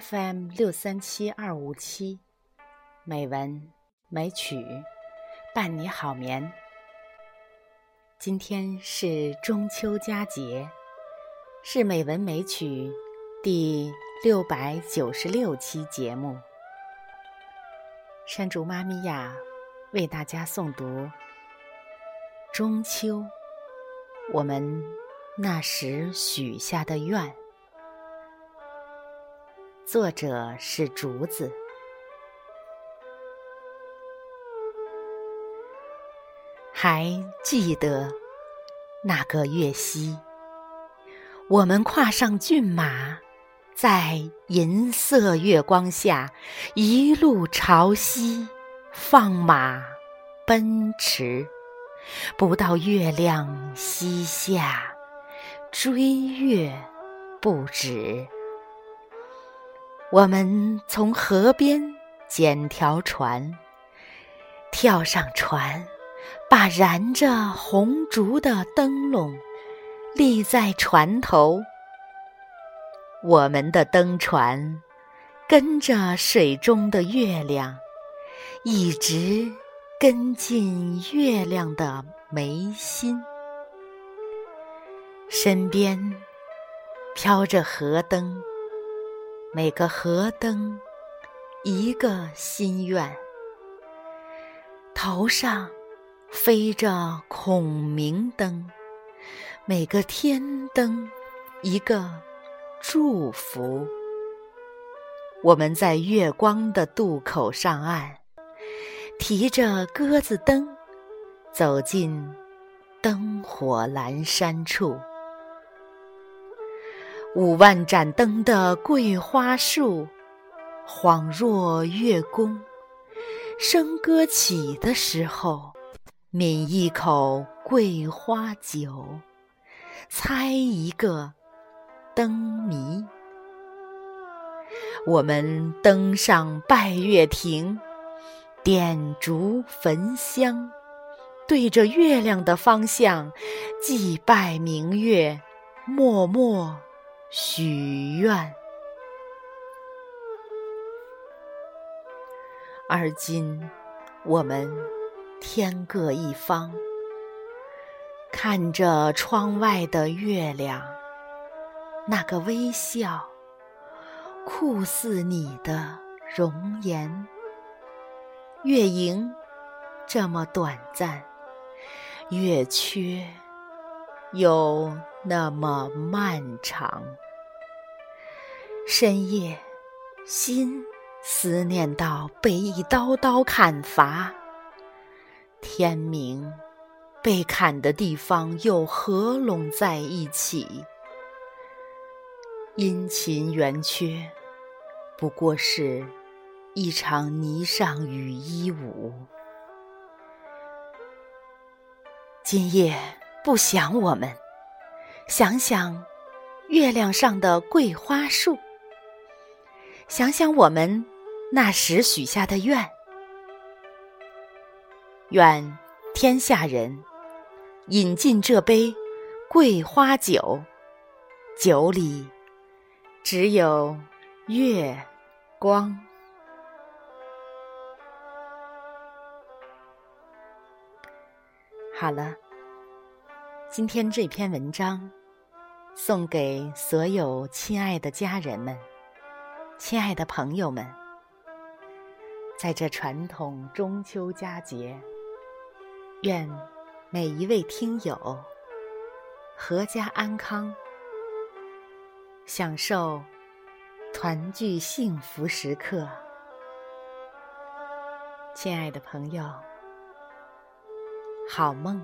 FM 六三七二五七，美文美曲伴你好眠。今天是中秋佳节，是美文美曲第六百九十六期节目。山竹妈咪呀，为大家诵读《中秋》，我们那时许下的愿。作者是竹子。还记得那个月夕，我们跨上骏马，在银色月光下，一路朝西放马奔驰，不到月亮西下，追月不止。我们从河边捡条船，跳上船，把燃着红烛的灯笼立在船头。我们的灯船跟着水中的月亮，一直跟进月亮的眉心。身边飘着河灯。每个河灯，一个心愿；头上飞着孔明灯，每个天灯，一个祝福。我们在月光的渡口上岸，提着鸽子灯，走进灯火阑珊处。五万盏灯的桂花树，恍若月宫。笙歌起的时候，抿一口桂花酒，猜一个灯谜。我们登上拜月亭，点烛焚香，对着月亮的方向祭拜明月，默默。许愿。而今我们天各一方，看着窗外的月亮，那个微笑，酷似你的容颜。月盈这么短暂，月缺又。那么漫长，深夜，心思念到被一刀刀砍伐；天明，被砍的地方又合拢在一起。阴晴圆缺，不过是一场霓裳羽衣舞。今夜不想我们。想想月亮上的桂花树，想想我们那时许下的愿，愿天下人饮尽这杯桂花酒，酒里只有月光。好了，今天这篇文章。送给所有亲爱的家人们、亲爱的朋友们，在这传统中秋佳节，愿每一位听友阖家安康，享受团聚幸福时刻。亲爱的朋友，好梦。